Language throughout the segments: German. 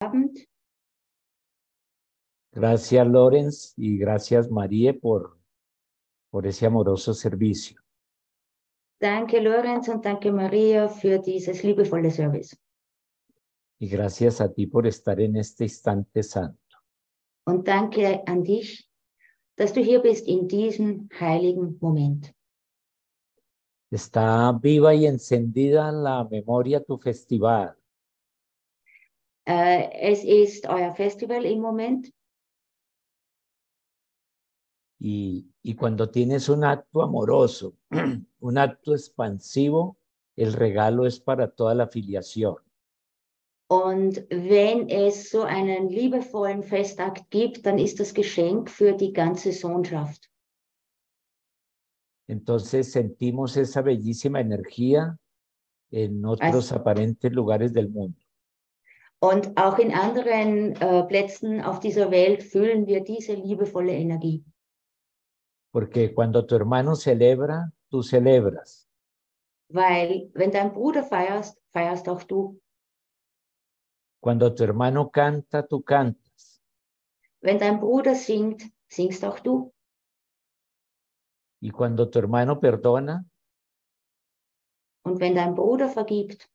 Abend. Gracias, Lorenz, y gracias, Marie, por, por ese amoroso servicio. Danke, Lorenz, und danke, Maria, für dieses liebevolle Service. Y gracias a ti por estar en este instante santo. Und danke an dich, dass du hier bist in diesem heiligen Moment. Está viva y encendida en la memoria tu festival. Äh, es ist euer Festival im Moment. Y, y cuando tienes un acto amoroso, un acto expansivo, el regalo es para toda la filiación. Und wenn es so einen liebevollen Festakt gibt, dann ist das Geschenk für die ganze Sohnschaft. Entonces sentimos esa bellísima energía en otros aparentes lugares del mundo. Und auch in anderen äh, Plätzen auf dieser Welt fühlen wir diese liebevolle Energie. Porque cuando tu hermano celebra, tú celebras. Weil wenn dein Bruder feierst, feierst auch du. Cuando tu hermano canta, tú cantas. Wenn dein Bruder singt, singst auch du. Y cuando tu hermano perdona, Und wenn dein Bruder vergibt,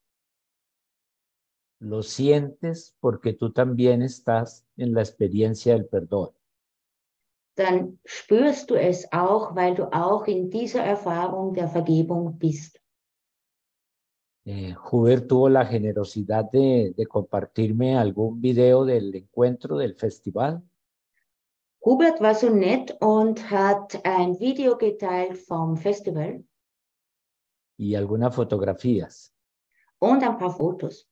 lo sientes porque tú también estás en la experiencia del perdón. dann spürst du es auch, weil du auch in dieser Erfahrung der Vergebung bist. Eh, Hubert tuvo la generosidad de, de compartirme algún video del encuentro del festival Hubert war so nett und hat ein Video geteilt vom Festival y algunas fotografías. und ein paar Fotos.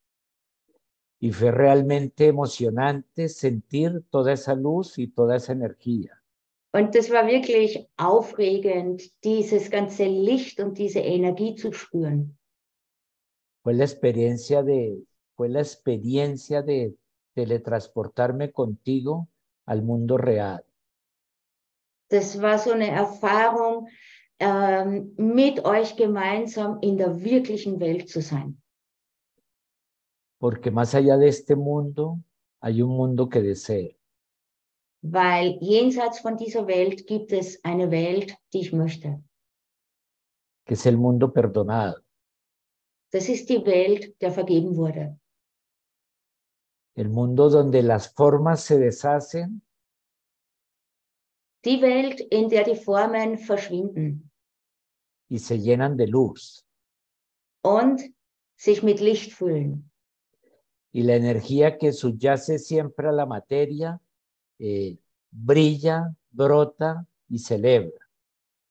Y fue realmente emocionante sentir toda esa luz y toda esa energía. Und das war wirklich aufregend, dieses ganze Licht und diese Energie zu spüren. Fue la experiencia de, fue la experiencia de teletransportarme contigo al mundo real. Das war so eine Erfahrung, ähm, mit euch gemeinsam in der wirklichen Welt zu sein. Porque más allá de este mundo, hay un mundo que deseo. Weil jenseits von dieser Welt gibt es eine Welt, die ich möchte. que es el mundo perdonado, Das ist die Welt, der vergeben wurde. el mundo donde las formas se deshacen Die Welt, in der die Formen verschwinden y se llenan de luz und sich mit Licht füllen. Y la energía que subyace siempre a la materia eh, brilla, brota y celebra.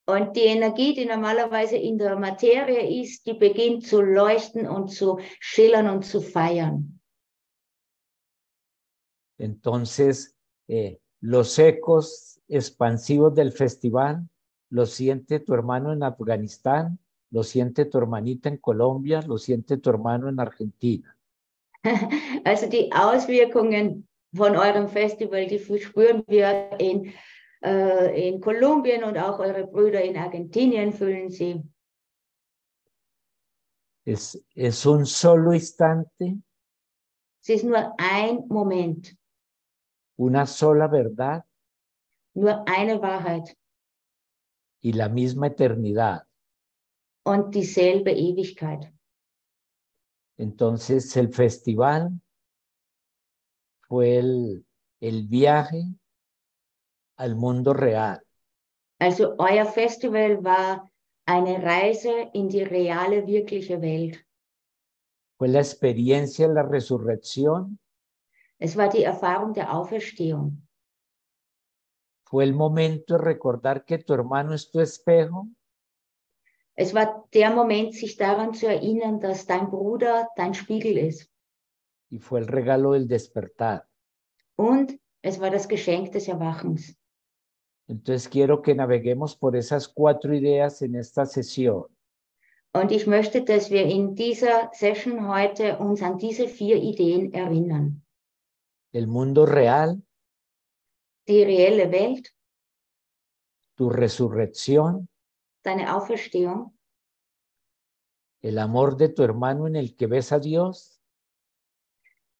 Und die Energie, die normalerweise in der Materie ist, die beginnt zu leuchten und zu schillern und zu feiern. Entonces, eh, los ecos expansivos del festival lo siente tu hermano en Afganistán, lo siente tu hermanita en Colombia, lo siente tu hermano en Argentina. Also die Auswirkungen von eurem Festival, die spüren wir in, äh, in Kolumbien und auch eure Brüder in Argentinien fühlen sie. Es, es un solo instante, Es ist nur ein Moment, una sola verdad nur eine Wahrheit y la misma eternidad. und dieselbe Ewigkeit. Entonces el festival fue el, el viaje al mundo real, Also euer Festival war eine Reise in die reale, wirkliche Welt. fue la experiencia de la resurrección, Es war die Erfahrung der Auferstehung. fue el momento de recordar que tu hermano es tu espejo Es war der Moment, sich daran zu erinnern, dass dein Bruder dein Spiegel ist. y fue el regalo del despertar. Und es war das Geschenk des Erwachens. Entonces quiero que naveguemos por esas cuatro ideas en esta sesión. Und ich möchte, dass wir in dieser Session heute uns an diese vier Ideen erinnern. El mundo real, Die reelle Welt, tu resurrección, deine Auferstehung, el amor de tu hermano en el que ves a Dios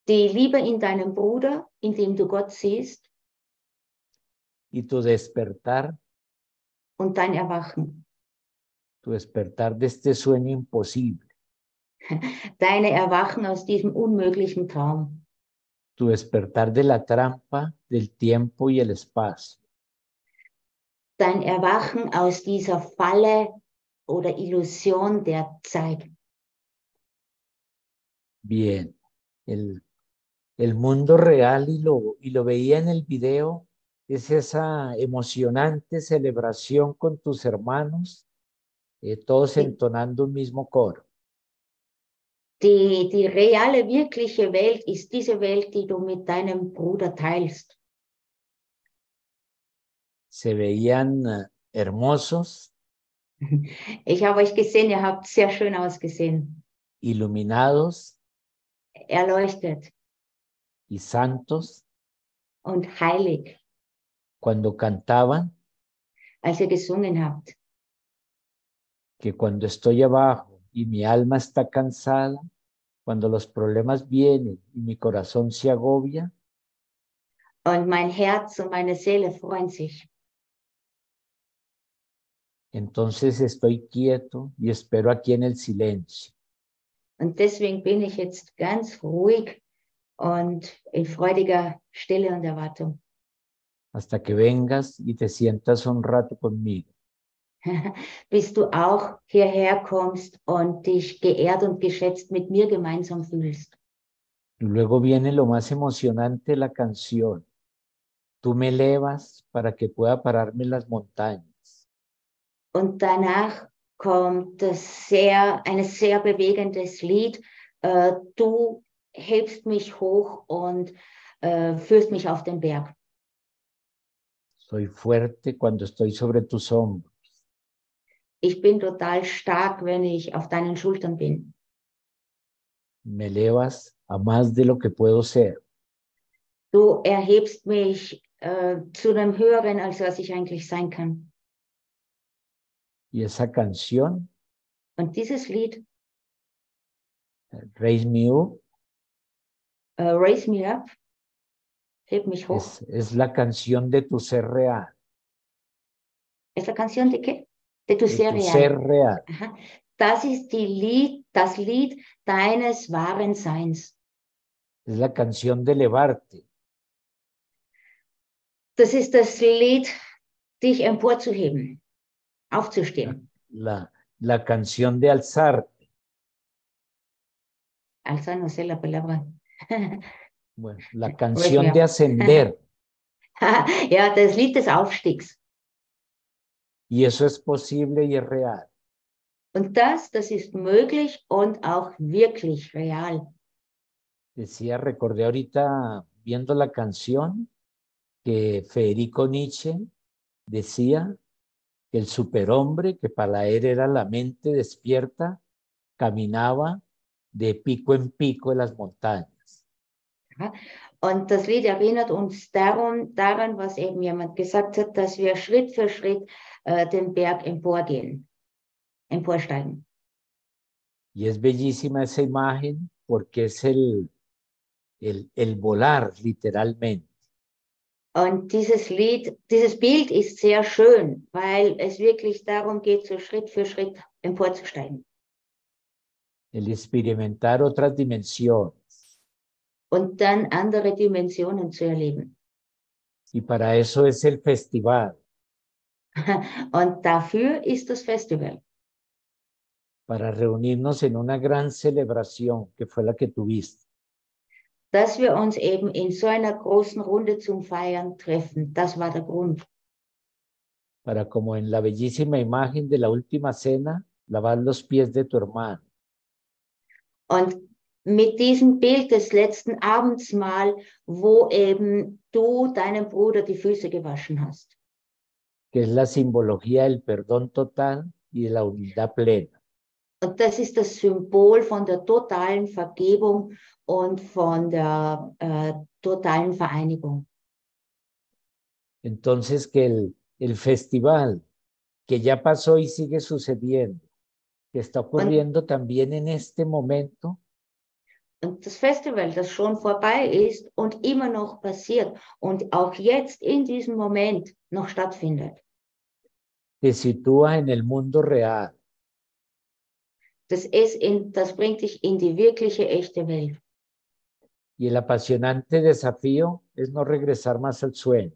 die Liebe in deinem Bruder, in dem du Gott siehst, y tu despertar, und dein Erwachen. tu despertar de este sueño imposible, Deine Erwachen aus diesem unmöglichen Traum. tu despertar de la trampa del tiempo y el espacio. Dein Erwachen aus dieser Falle oder Illusion der Zeit. Bien, el, el mundo real y lo, y lo veía en el video, es esa emocionante celebración con tus hermanos, eh, todos Sí. entonando un mismo coro. Die, die reale, wirkliche Welt ist diese Welt, die du mit deinem Bruder teilst. Se veían eh, hermosos, Ich habe euch gesehen, ihr habt sehr schön ausgesehen, iluminados. Erleuchtet. Y santos. Und heilig, cuando cantaban. Als ihr gesungen habt. que cuando estoy abajo y mi alma está cansada, cuando los problemas vienen y mi corazón se agobia, Und mein Herz und meine Seele freuen sich. Entonces estoy quieto y espero aquí en el silencio. Und deswegen bin ich jetzt ganz ruhig und in freudiger Stille und Erwartung. hasta que vengas y te sientas un rato conmigo. Bis du auch hierher kommst und dich geehrt und geschätzt mit mir gemeinsam fühlst. Luego viene lo más emocionante la canción. Tú me elevas para que pueda pararme las montañas. Und danach kommt das sehr, ein sehr bewegendes Lied. Äh, du hebst mich hoch und äh, führst mich auf den Berg. Soy fuerte cuando estoy sobre tus hombros. Ich bin total stark, wenn ich auf deinen Schultern bin. Me elevas a más de lo que puedo ser. Du erhebst mich äh, zu einem Höheren, als was ich eigentlich sein kann. Y esa canción, Und dieses Lied, Raise Me Up, äh, Raise Me Up, heb mich hoch, es, es la canción de tu ser real. ist la canción de qué? De tu De ser tu real. ser real. Aha. Das ist die Lied, das Lied deines wahren Seins. Es la canción de elevarte. Das ist das Lied, dich emporzuheben, aufzustehen. La, la canción de alzarte. Alza, no sé la palabra. Bueno, la canción de ascender. ja, das Lied des Aufstiegs. Y eso es posible y es real. Und das, das ist möglich und auch wirklich real. Decía, recordé ahorita viendo la canción que Federico Nietzsche decía que el superhombre, que para él era la mente despierta, caminaba de pico en pico de las montañas. Und das Lied erinnert uns darum, daran, was eben jemand gesagt hat, dass wir Schritt für Schritt äh, den Berg emporgehen, emporsteigen. Y es bellísima esa imagen porque es el, el, el volar literalmente. Und dieses Lied, dieses Bild ist sehr schön, weil es wirklich darum geht, so Schritt für Schritt emporzusteigen. el experimentar otras dimensiones. und dann andere Dimensionen zu erleben. Y para eso es el festival, Und dafür ist das Festival, para reunirnos en una gran celebración que fue la que tuviste. Dass wir uns eben in so einer großen Runde zum Feiern treffen. Das war der Grund. Para como en la bellísima imagen de la última cena, lavar los pies de tu hermano. Und mit diesem Bild des letzten Abendsmahl, wo eben du deinem Bruder die Füße gewaschen hast. que es la simbología del perdón total y de la humildad plena. Und das ist das Symbol von der totalen Vergebung und von der äh, totalen Vereinigung. Entonces que el, el festival que ya pasó y sigue sucediendo, que está ocurriendo también en este momento, und das Festival, das schon vorbei ist und immer noch passiert und auch jetzt in diesem Moment noch stattfindet. Te sitúa en el mundo real, Das, ist in, das bringt dich in die wirkliche, echte Welt. Y el apasionante desafío es no regresar más al sueño,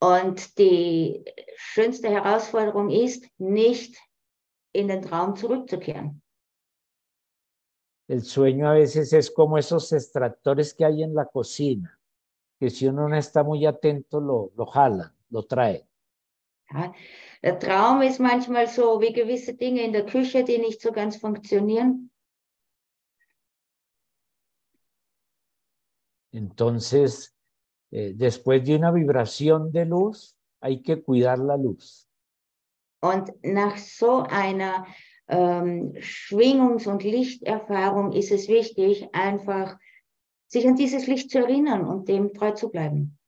Und die schönste Herausforderung ist, nicht in den Traum zurückzukehren. El sueño a veces es como esos extractores que hay en la cocina, que si uno no está muy atento lo, lo jala, lo trae. Ja. Der Traum ist manchmal so wie gewisse Dinge in der Küche, die nicht so ganz funktionieren. Entonces, eh, después de una vibración de luz, hay que cuidar la luz. Und nach so einer ähm, Schwingungs- und Lichterfahrung ist es wichtig, einfach sich an dieses Licht zu erinnern und dem treu zu bleiben.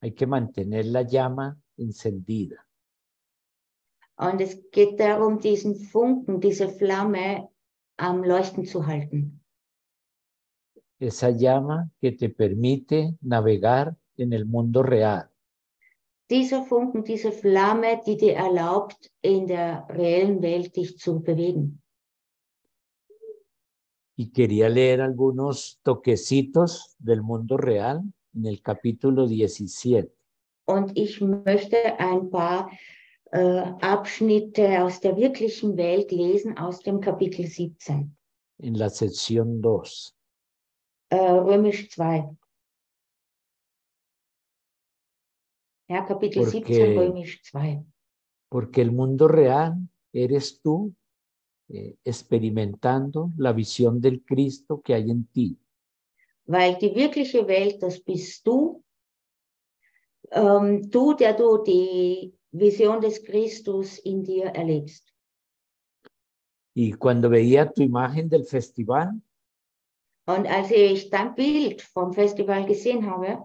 Hay que mantener la llama encendida. Und es geht darum, diesen Funken, diese Flamme am Leuchten zu halten. Esa llama que te permite navegar en el mundo real. Dieser Funken, diese Flamme, die dir erlaubt, in der reellen Welt dich zu bewegen. Y quería leer algunos toquecitos del mundo real en el capítulo 17. Und ich möchte ein paar äh, Abschnitte aus der wirklichen Welt lesen aus dem Kapitel 17, en la sección 2. Äh, Römisch 2. Ja, Kapitel Porque- 17, Römisch 2. Porque el mundo real eres tú eh, experimentando la visión del Cristo que hay en ti. Weil die wirkliche Welt, das bist du, ähm, du, der du die Vision des Christus in dir erlebst. Y cuando veía tu imagen del festival, Und als ich dein Bild vom Festival gesehen habe,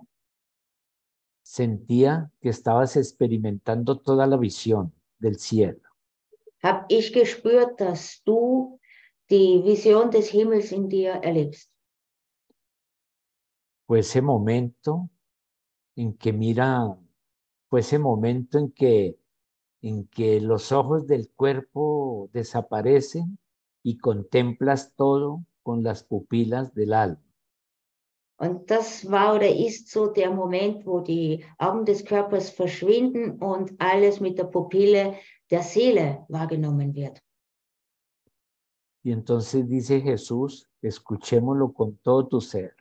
sentía que estabas experimentando toda la visión del cielo. habe ich gespürt, dass du die Vision des Himmels in dir erlebst. Fue ese momento en que mira, fue ese momento en que, en que los ojos del cuerpo desaparecen y contemplas todo con las pupilas del alma. Und das war oder ist so der Moment, wo die Augen des Körpers verschwinden und alles mit der Pupille der Seele wahrgenommen wird. Y entonces dice Jesús, escuchémoslo con todo tu ser.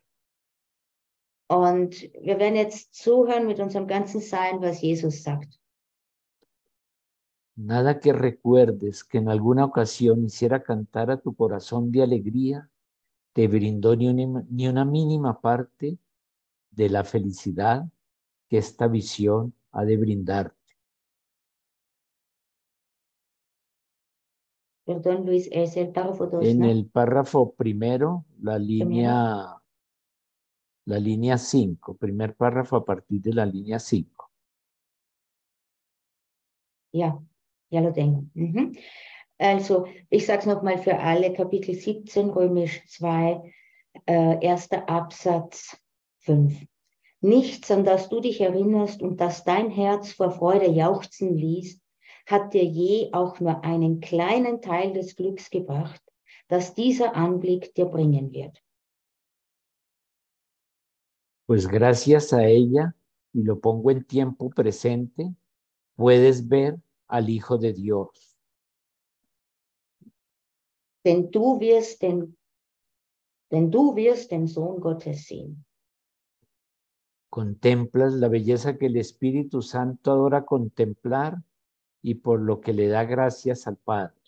Und wir werden jetzt zuhören mit unserem ganzen Sein, was Jesus sagt. Nada que recuerdes que en alguna ocasión hiciera cantar a tu corazón de alegría, te brindó ni una, ni una mínima parte de la felicidad que esta visión ha de brindarte. Perdón, Luis, es el párrafo 2. En ¿no? el párrafo primero, la línea, la línea 5, primer párrafo a partir de la línea 5. Ja, ja. Mhm. Also, ich sage es nochmal für alle, Kapitel 17, Römisch 2, äh, erster Absatz 5. Nichts, an das du dich erinnerst und das dein Herz vor Freude jauchzen ließ, hat dir je auch nur einen kleinen Teil des Glücks gebracht, das dieser Anblick dir bringen wird. Pues gracias a ella, y lo pongo en tiempo presente, puedes ver al Hijo de Dios. Denn du wirst den, denn du wirst den Sohn Gottes sehen. Contemplas la belleza que el Espíritu Santo adora contemplar y por lo que le da gracias al Padre.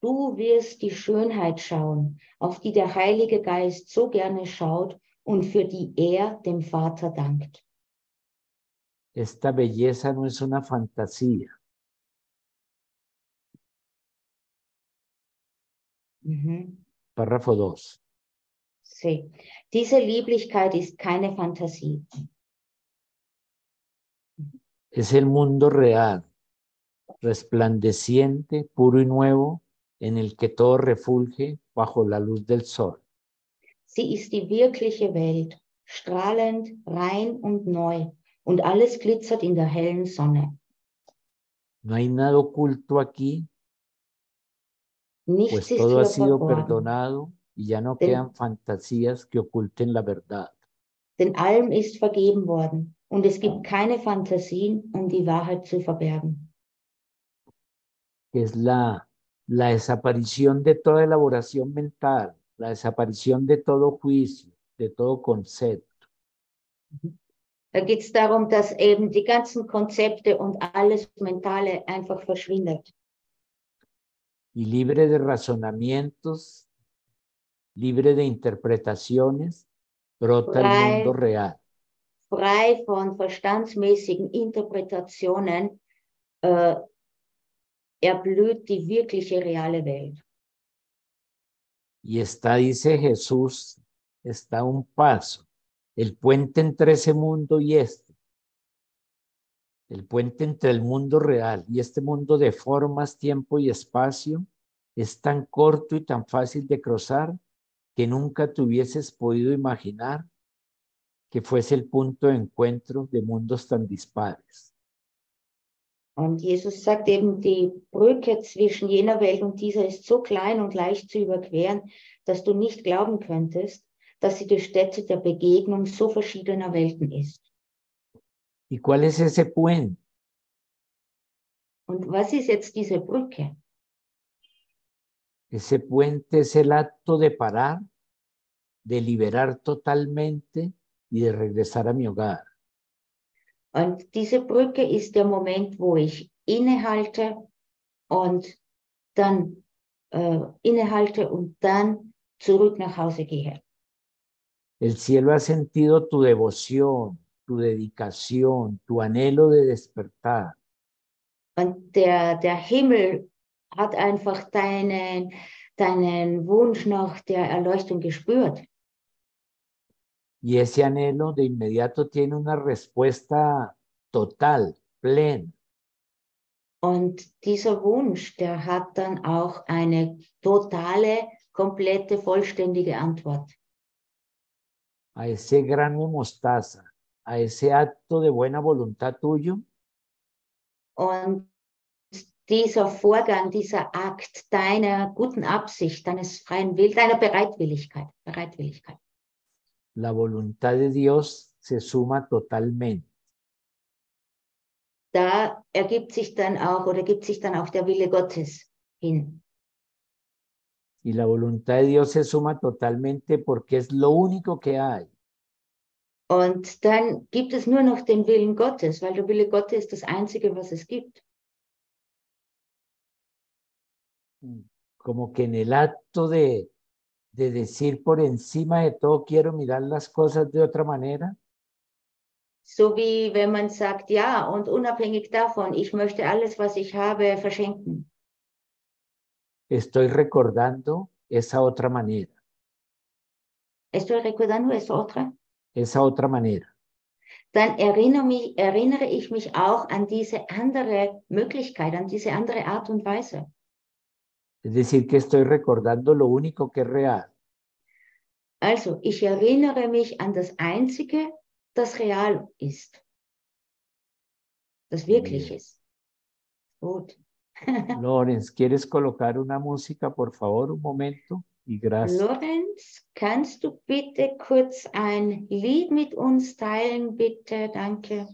Du wirst die Schönheit schauen, auf die der Heilige Geist so gerne schaut und für die er dem Vater dankt. Esta belleza no es una fantasía, Párrafo 2. See. Diese Lieblichkeit ist keine Fantasie. Es el mundo real, resplandeciente, puro y nuevo, en el que todo refulge bajo la luz del sol. Sie ist die wirkliche Welt, strahlend, rein und neu. Und alles glitzert in der hellen Sonne. No hay nada oculto aquí, pues todo ha sido perdonado y ya no quedan fantasías que oculten la verdad. denn allem ist vergeben worden. Und es gibt keine Fantasien, um die Wahrheit zu verbergen. es la, la desaparición de toda elaboración mental, la desaparición de todo juicio, de todo concepto. Da geht es darum, dass eben die ganzen Konzepte und alles Mentale einfach verschwindet. Y libre de razonamientos, libre de interpretaciones, brota el mundo real. Frei von verstandsmäßigen Interpretationen äh, erblüht die wirkliche reale Welt. Y está, dice Jesús, está un paso, el puente entre ese mundo y este. El puente entre el mundo real y este mundo de formas, tiempo y espacio es tan corto y tan fácil de cruzar que nunca te hubieses podido imaginar que fuese el punto de encuentro de mundos tan dispares. Und Jesus sagt eben, die Brücke zwischen jener Welt und dieser ist so klein und leicht zu überqueren, dass du nicht glauben könntest, dass sie die Stätte der Begegnung so verschiedener Welten ist. ¿Y cuál es ese puente? Und was ist jetzt diese Brücke? Ese puente es el acto de parar, de liberar totalmente y de regresar a mi hogar. Und diese Brücke ist der Moment, wo ich innehalte und dann äh, innehalte und dann zurück nach Hause gehe. El cielo ha sentido tu devoción, tu dedicación, tu anhelo de despertar. Und der, der Himmel hat einfach deinen, deinen Wunsch nach der Erleuchtung gespürt. Y ese anhelo de inmediato tiene una respuesta total, plena. Und dieser Wunsch, der hat dann auch eine totale, komplette, vollständige Antwort. a ese grano mostaza, a ese acto de buena voluntad tuyo, Und dieser Vorgang, dieser Akt deiner guten Absicht, deines freien Willens, deiner Bereitwilligkeit, Bereitwilligkeit, la voluntad de Dios se suma totalmente. da ergibt sich dann auch oder gibt sich dann auch der Wille Gottes hin. Y la voluntad de Dios se suma totalmente porque es lo único que hay. Und dann gibt es nur noch den Willen Gottes, weil der Wille Gottes ist das Einzige, was es gibt. Como que en el acto de, de decir por encima de todo quiero mirar las cosas de otra manera, So wie wenn man sagt, ja, und unabhängig davon, ich möchte alles, was ich habe, verschenken. estoy recordando esa otra manera, Estoy recordando eso otra. Esa otra manera. Dann erinnere, mich, erinnere ich mich auch an diese andere Möglichkeit, an diese andere Art und Weise. Es decir, que estoy recordando lo único que es real. Also, ich erinnere mich an das Einzige, das real ist. Das wirklich Bien. ist. Gut. Lorenz, ¿quieres colocar una música, por favor, un momento? Lorenz, kannst du bitte kurz ein Lied mit uns teilen, bitte? Danke.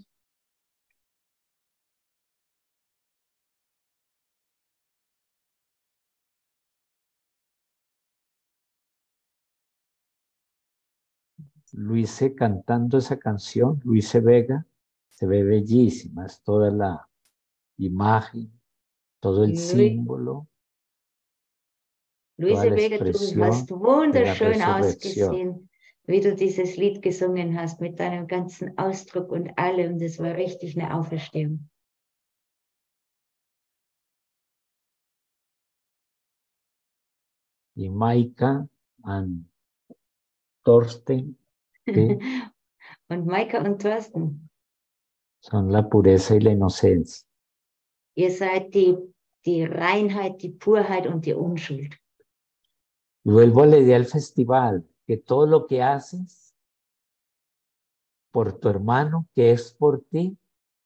Luise cantando esa canción, Luise Vega, se ve bellísima, es toda la imagen, todo el Luis- símbolo. Luise Weger, du hast wunderschön ausgesehen, wie du dieses Lied gesungen hast, mit deinem ganzen Ausdruck und allem. Das war richtig eine Auferstehung. Y Maika and Thorsten. Und Maika und Thorsten, son la pureza y la inocencia. ihr seid die, die Reinheit, die Purheit und die Unschuld. Vuelvo a la idea del festival, que todo lo que haces por tu hermano, que es por ti,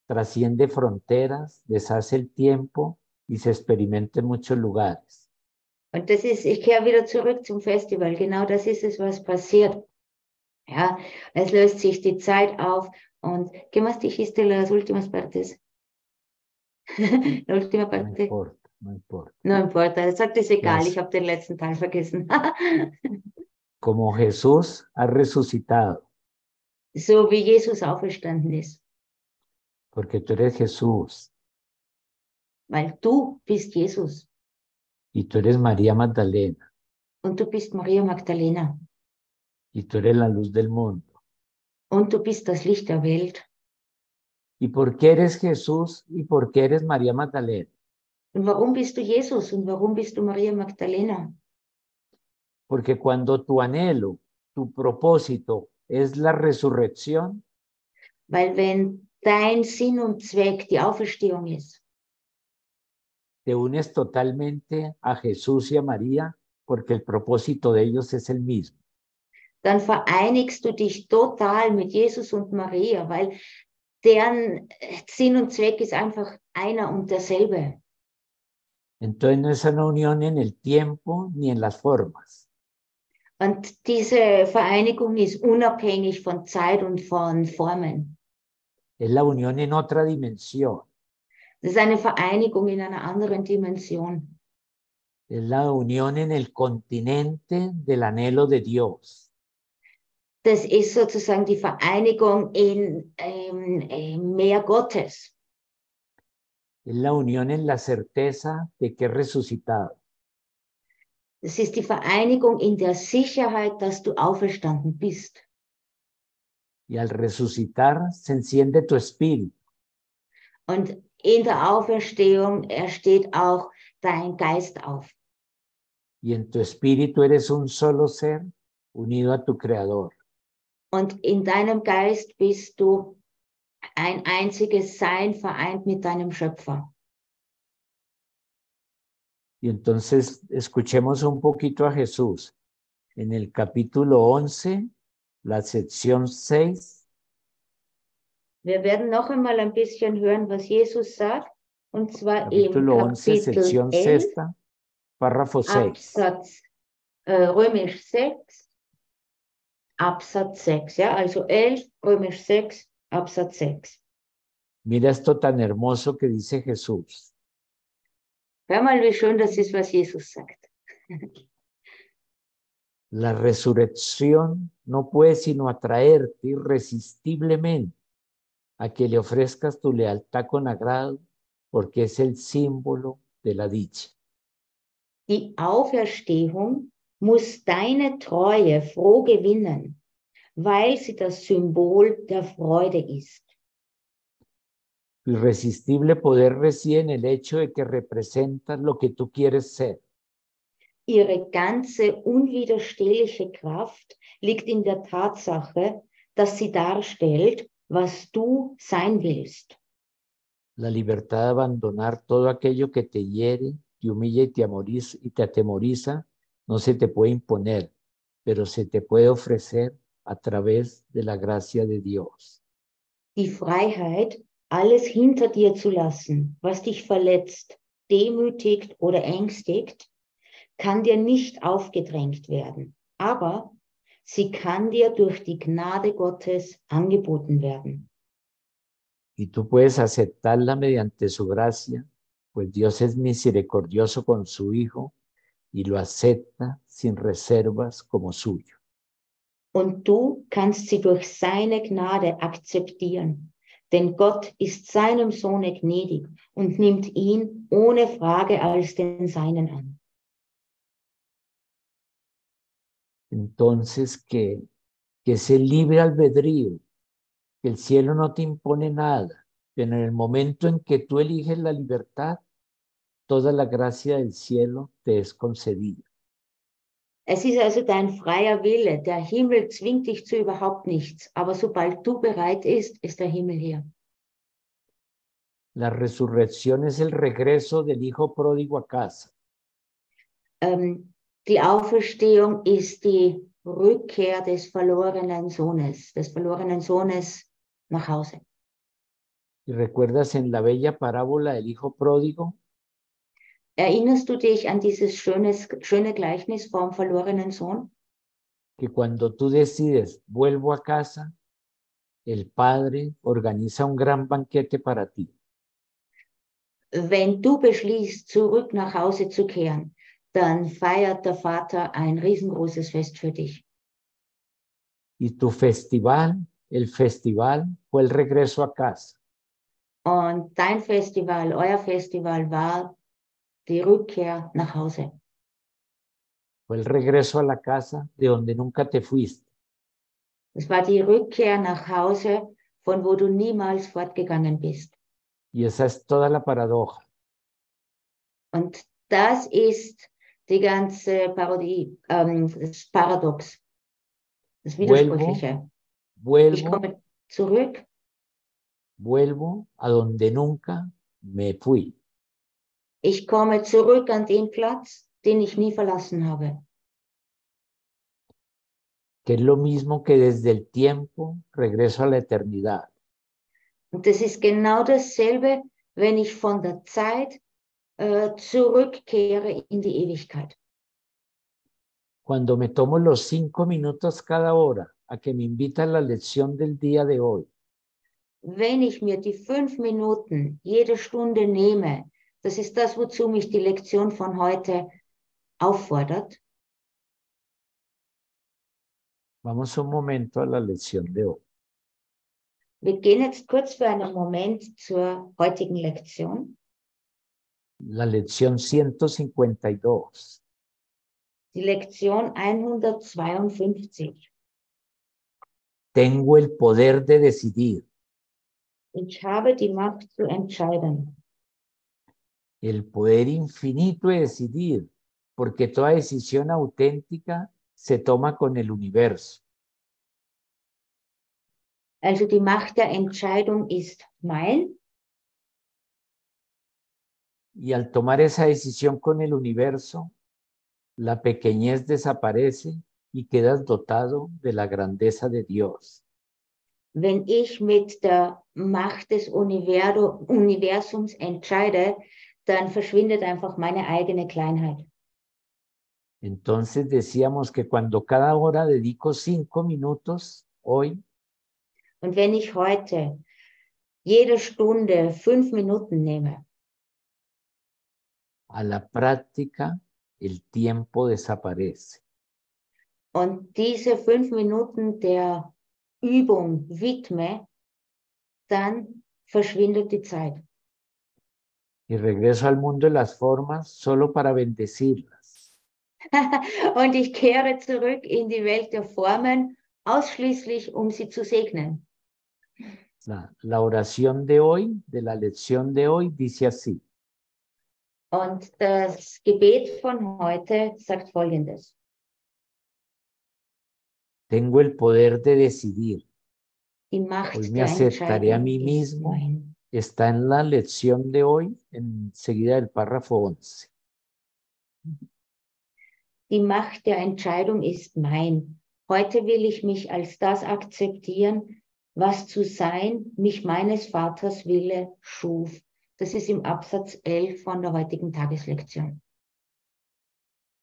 trasciende fronteras, deshace el tiempo y se experimenta en muchos lugares. Und das ist, ich kehre wieder zurück zum Festival. Genau das ist es, was passiert. Ja, es löst sich die Zeit auf. Und, ¿qué más dijiste las últimas partes? La última No parte. importa, no importa. No importa, sagt es egal, ich habe den letzten Teil vergessen. Como Jesús ha resucitado, so wie Jesus auferstanden ist. porque tú eres Jesús Weil du bist Jesus y tú eres María Magdalena und du bist Maria Magdalena y tú eres la luz del mundo. und du bist das Licht der Welt. ¿Y por qué eres Jesús y por qué eres María Magdalena? Und warum bist du Jesus und warum bist du Maria Magdalena? Porque cuando tu anhelo, tu propósito es la resurrección, Weil wenn dein Sinn und Zweck die Auferstehung ist, te unes totalmente a Jesús y a María, porque el propósito de ellos es el mismo. dann vereinigst du dich total mit Jesus und Maria, weil deren Sinn und Zweck ist einfach einer und derselbe. Entonces no es una unión en el tiempo ni en las formas. Und diese Vereinigung ist unabhängig von Zeit und von Formen. Es la unión en otra dimensión. Das ist eine Vereinigung in einer anderen Dimension. Es la unión en el continente del anhelo de Dios. Das ist sozusagen die Vereinigung in ähm, äh, Meer Gottes. Es la unión en la certeza de que es resucitado. Das ist die Vereinigung in der Sicherheit, dass du auferstanden bist. Y al resucitar se enciende tu espíritu. Und in der Auferstehung ersteht auch dein Geist auf. Y en tu espíritu eres un solo ser unido a tu creador. Und in deinem Geist bist du ein einziges Sein vereint mit deinem Schöpfer. Y entonces escuchemos un poquito a Jesús. En el capítulo 11, la sección 6, Wir werden noch einmal ein bisschen hören, was Jesus sagt. Und zwar im capítulo 11, Kapitel sección 11, sexta, párrafo 6. Absatz äh, Römisch 6, Absatz 6. Ja, also 11, Römisch 6, Absatz 6. Mira esto tan hermoso que dice Jesús. Hör mal, wie schön das ist, was Jesus sagt. La resurrección no puede sino atraerte irresistiblemente a que le ofrezcas tu lealtad con agrado, porque es el símbolo de la dicha. Die Auferstehung muss deine Treue froh gewinnen, weil sie das Symbol der Freude ist. Irresistible poder reside en el hecho de que representas lo que tú quieres ser. Ihre ganze unwiderstehliche Kraft liegt in der Tatsache, dass sie darstellt, was du sein willst. La libertad de abandonar todo aquello que te hiere, te humilla y te, amoriza, y te atemoriza no se te puede imponer, pero se te puede ofrecer a través de la gracia de Dios. Die Freiheit, alles hinter dir zu lassen, was dich verletzt, demütigt oder ängstigt, kann dir nicht aufgedrängt werden, aber sie kann dir durch die Gnade Gottes angeboten werden. Y tú puedes aceptarla mediante su gracia, pues Dios es misericordioso con su Hijo y lo acepta sin reservas como suyo. Und du kannst sie durch seine Gnade akzeptieren, denn Gott ist seinem Sohne gnädig und nimmt ihn ohne Frage als den Seinen an. Entonces, que, que ese libre albedrío, que el cielo no te impone nada, pero en el momento en que tú eliges la libertad, toda la gracia del cielo te es concedida. Es ist also dein freier Wille. Der Himmel zwingt dich zu überhaupt nichts. Aber sobald du bereit bist, ist der Himmel hier. La resurrección es el regreso del hijo pródigo a casa. Ähm, Die Auferstehung ist die Rückkehr des verlorenen Sohnes, des verlorenen Sohnes nach Hause. ¿Y recuerdas en la bella parábola del hijo pródigo? Erinnerst du dich an dieses schönes, schöne Gleichnis vom verlorenen Sohn? Que cuando tú decides, vuelvo a casa, el padre organiza un gran banquete para ti. Wenn du beschließt, zurück nach Hause zu kehren, dann feiert der Vater ein riesengroßes Fest für dich. Y tu festival, el festival, fue el regreso a casa. Und dein Festival, euer Festival war die Rückkehr nach Hause. Fue el regreso a la casa de donde nunca te fuiste. Es war die Rückkehr nach Hause, von wo du niemals fortgegangen bist. Y esa es toda la paradoja. Und das ist die ganze Parodie, ähm, das Paradox, das Vuelvo, Widersprüchliche. Ich vuelvo, komme zurück, vuelvo a donde nunca me fui. Ich komme zurück an den Platz, den ich nie verlassen habe. Que es lo mismo que desde el tiempo regreso a la eternidad. Und das ist genau dasselbe, wenn ich von der Zeit äh, zurückkehre in die Ewigkeit. Cuando me tomo los cinco minutos cada hora a que me invita a la lección del día de hoy, Wenn ich mir die fünf Minuten jede Stunde nehme, das ist das, wozu mich die Lektion von heute auffordert. vamos un momento a la lección de hoy. Wir gehen jetzt kurz für einen Moment zur heutigen Lektion. La lección 152. Die Lektion 152. Tengo el poder de decidir. Ich habe die Macht zu entscheiden. El poder infinito de decidir, porque toda decisión auténtica se toma con el universo. Also die Macht der Entscheidung ist mein. Y al tomar esa decisión con el universo, la pequeñez desaparece y quedas dotado de la grandeza de Dios. Wenn ich mit der Macht des Universums entscheide, dann verschwindet einfach meine eigene Kleinheit. Entonces decíamos que cuando cada hora dedico cinco minutos hoy, Und wenn ich heute jede Stunde fünf Minuten nehme, a la práctica, el tiempo desaparece. und diese fünf Minuten der Übung widme, dann verschwindet die Zeit. Y regreso al mundo de las formas solo para bendecirlas. und ich kehre zurück in die Welt der Formen, ausschließlich um sie zu segnen. La, la oración de hoy, de la lección de hoy, dice así. Und das Gebet von heute sagt Folgendes. Tengo el poder de decidir. Die Macht Hoy me aceptaré a mí mismo. Está en la lección de hoy, enseguida del párrafo 11. Die Macht der Entscheidung ist mein. Heute will ich mich als das akzeptieren, was zu sein mich meines Vaters Wille schuf. Das ist im Absatz 11 von der heutigen Tageslektion.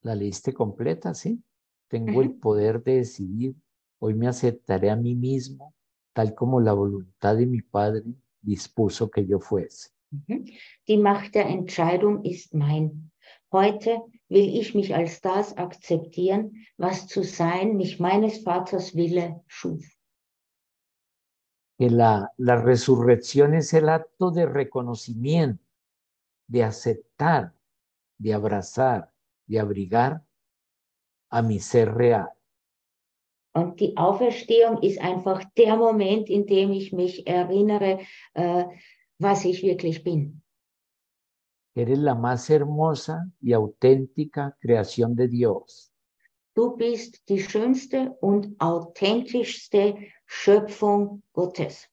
¿La leíste completa? Sí. Tengo el poder de decidir. Hoy me aceptaré a mí mismo, tal como la voluntad de mi Padre dispuso que yo fuese. Mhm. Die Macht der Entscheidung ist mein. Heute will ich mich als das akzeptieren, was zu sein mich meines Vaters Wille schuf. Que la, la resurrección es el acto de reconocimiento, de aceptar, de abrazar, de abrigar a mi ser real. Und die Auferstehung ist einfach der Moment, in dem ich mich erinnere, äh, was ich wirklich bin. Eres la más hermosa y auténtica creación de Dios. Du bist die schönste und authentischste Schöpfung Gottes.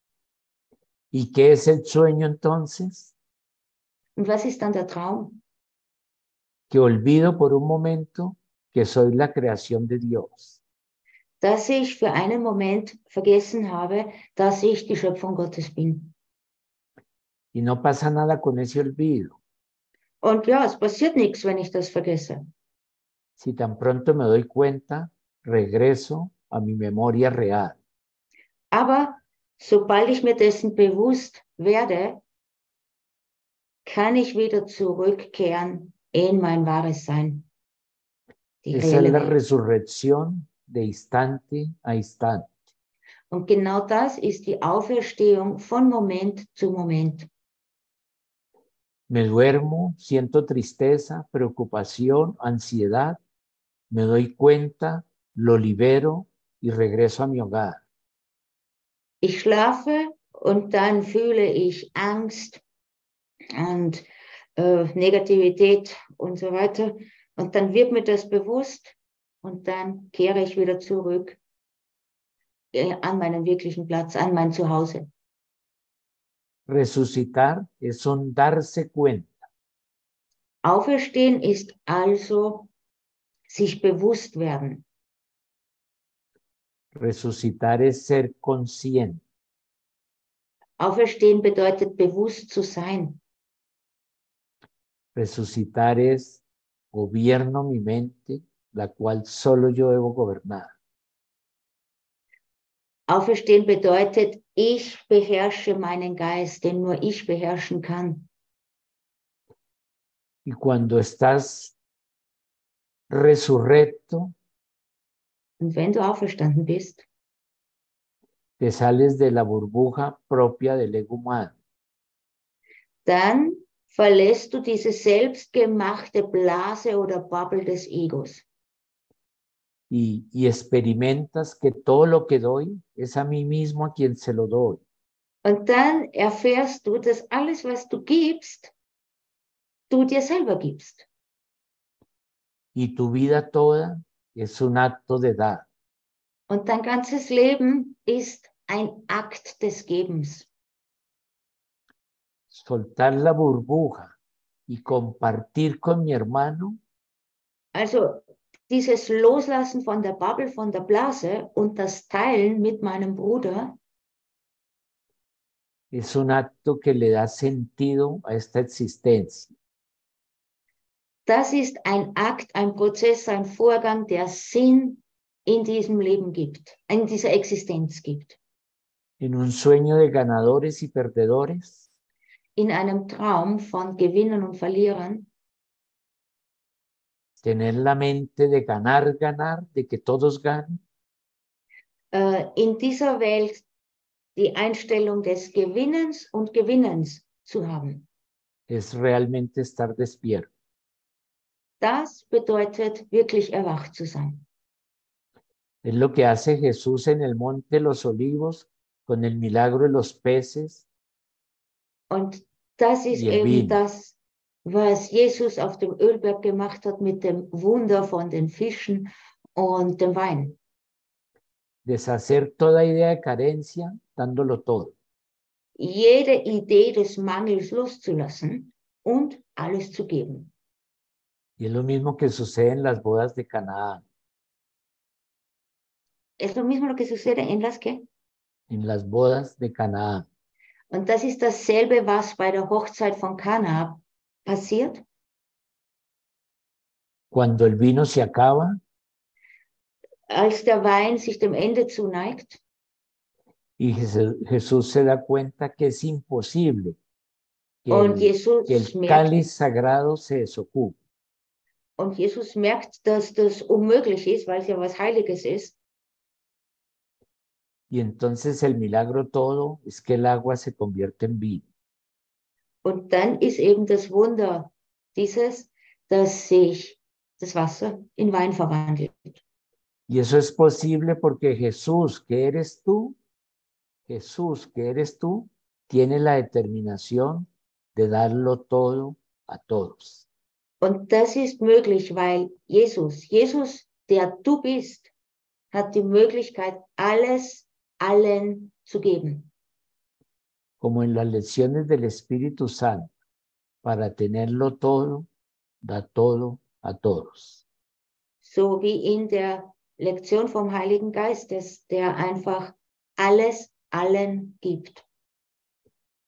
¿Y qué es el sueño entonces? Und was ist dann der Traum? Que olvido por un momento que soy la creación de Dios. Dass ich für einen Moment vergessen habe, dass ich die Schöpfung Gottes bin. Y no pasa nada con ese olvido. Und ja, es passiert nichts, wenn ich das vergesse. Si tan pronto me doy cuenta, regreso a mi memoria real. Aber sobald ich mir dessen bewusst werde, kann ich wieder zurückkehren in mein wahres Sein. Esa es la resurrección de instante a instante. Und genau das ist die Auferstehung von Moment zu Moment. Me duermo, siento tristeza, preocupación, ansiedad, me doy cuenta, lo libero y regreso a mi hogar. Ich schlafe und dann fühle ich Angst und äh, Negativität und so weiter. Und dann wird mir das bewusst und dann kehre ich wieder zurück äh, an meinen wirklichen Platz, an mein Zuhause. Resucitar es un darse cuenta, Auferstehen ist also sich bewusst werden. resucitar es ser consciente, Auferstehen bedeutet bewusst zu sein. resucitar es gobierno mi mente, la cual solo yo debo gobernar. Auferstehen bedeutet, ich beherrsche meinen Geist, den nur ich beherrschen kann. Y cuando estás resurrecto, Und wenn du auferstanden bist, te sales de la burbuja propia del ego humano dann verlässt du diese selbstgemachte Blase oder Bubble des Egos y, y experimentas que todo lo que doy es a mí mismo a quien se lo doy. und dann erfährst du, dass alles, was du gibst, du dir selber gibst. Y tu vida toda es un acto de dar. Und dein ganzes Leben ist ein Akt des Gebens. Soltar la burbuja y compartir con mi hermano Also dieses Loslassen von der Bubble, von der Blase und das Teilen mit meinem Bruder es un acto que le da sentido a esta existencia. Das ist ein Akt, ein Prozess, ein Vorgang, der Sinn in diesem Leben gibt, in dieser Existenz gibt. En un sueño de ganadores y perdedores, In einem Traum von Gewinnern und Verlierern, tener la mente de ganar, ganar, de que todos ganen, äh, in dieser Welt die Einstellung des Gewinnens und Gewinnens zu haben. es realmente estar despierto. Das bedeutet wirklich erwacht zu sein. Es lo que hace Jesús en el monte los olivos con el milagro de los peces Und das ist eben Wien. das, was Jesus auf dem Ölberg gemacht hat mit dem Wunder von den Fischen und dem Wein. deshacer toda idea de carencia dándolo todo. Jede Idee des Mangels loszulassen und alles zu geben. Y es lo mismo que sucede en las bodas de Canaán. Es lo mismo lo que sucede en las que. En las bodas de Canaán. Und das ist dasselbe, was bei der Hochzeit von Kana passiert. Cuando el vino se acaba Als der Wein sich dem Ende zuneigt y Jes- Jesús se da cuenta que es imposible que und el, Jesus que el cáliz sagrado se desocupe. und Jesus merkt, dass das unmöglich ist, weil es ja was Heiliges ist. Y entonces el milagro todo es que el agua se convierte en vino. Und dann ist eben das Wunder dieses, dass sich das Wasser in Wein verwandelt. Y eso es posible porque Jesús, que eres tú, Jesús, que eres tú, tiene la determinación de darlo todo a todos. Und das ist möglich, weil Jesus, Jesus, der du bist, hat die Möglichkeit, alles allen zu geben. Como en las lecciones del Espíritu Santo, para tenerlo todo, da todo a todos. so wie in der Lektion vom Heiligen Geistes, der einfach alles allen gibt.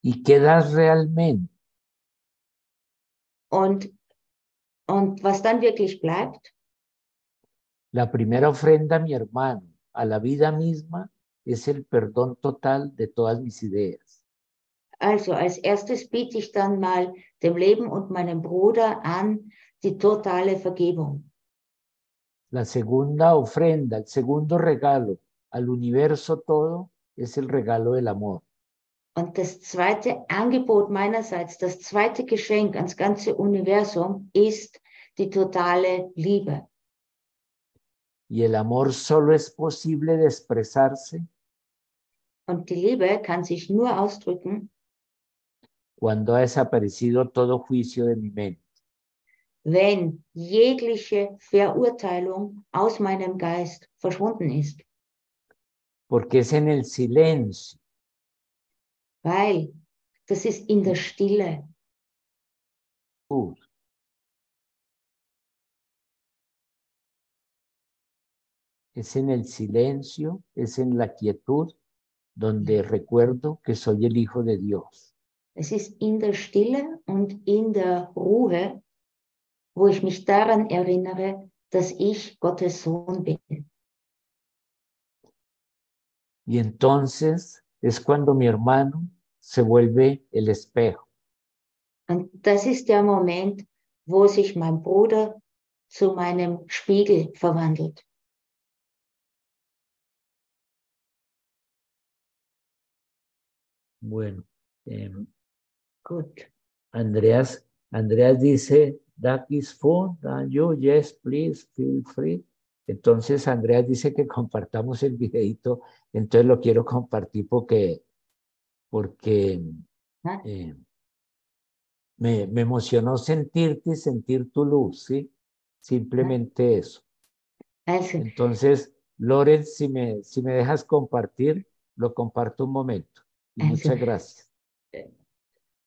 ¿Y qué das realmente? Und, und was dann wirklich bleibt, La primera ofrenda a mi hermano, a la vida misma, es el perdón total de todas mis ideas. Also als erstes biete ich dann mal dem Leben und meinem Bruder an die totale Vergebung. La segunda ofrenda, el segundo regalo al universo todo es el regalo del amor. Und das zweite Angebot meinerseits, das zweite Geschenk ans ganze Universum ist die totale Liebe. Y el amor solo es posible de expresarse Und die Liebe kann sich nur ausdrücken, cuando ha desaparecido todo juicio de mi mente. wenn jegliche Verurteilung aus meinem Geist verschwunden ist. Porque es en el silencio, Weil das ist in der Stille. es en el silencio, es en la quietud, donde recuerdo que soy el Hijo de Dios. Es ist in der Stille und in der Ruhe, wo ich mich daran erinnere, dass ich Gottes Sohn bin. Y entonces es cuando mi hermano se vuelve el espejo. Und das ist der Moment, wo sich mein Bruder zu meinem Spiegel verwandelt. Bueno, em, Andreas, Andreas dice, that is fun, and you, yes, please, feel free. Entonces, Andreas dice que compartamos el videito, entonces lo quiero compartir porque, porque Ah. eh, me, me emocionó sentirte y sentir tu luz, ¿sí? Simplemente eso. Also, Entonces, Loren, si me, si me dejas compartir, lo comparto un momento. Y muchas gracias.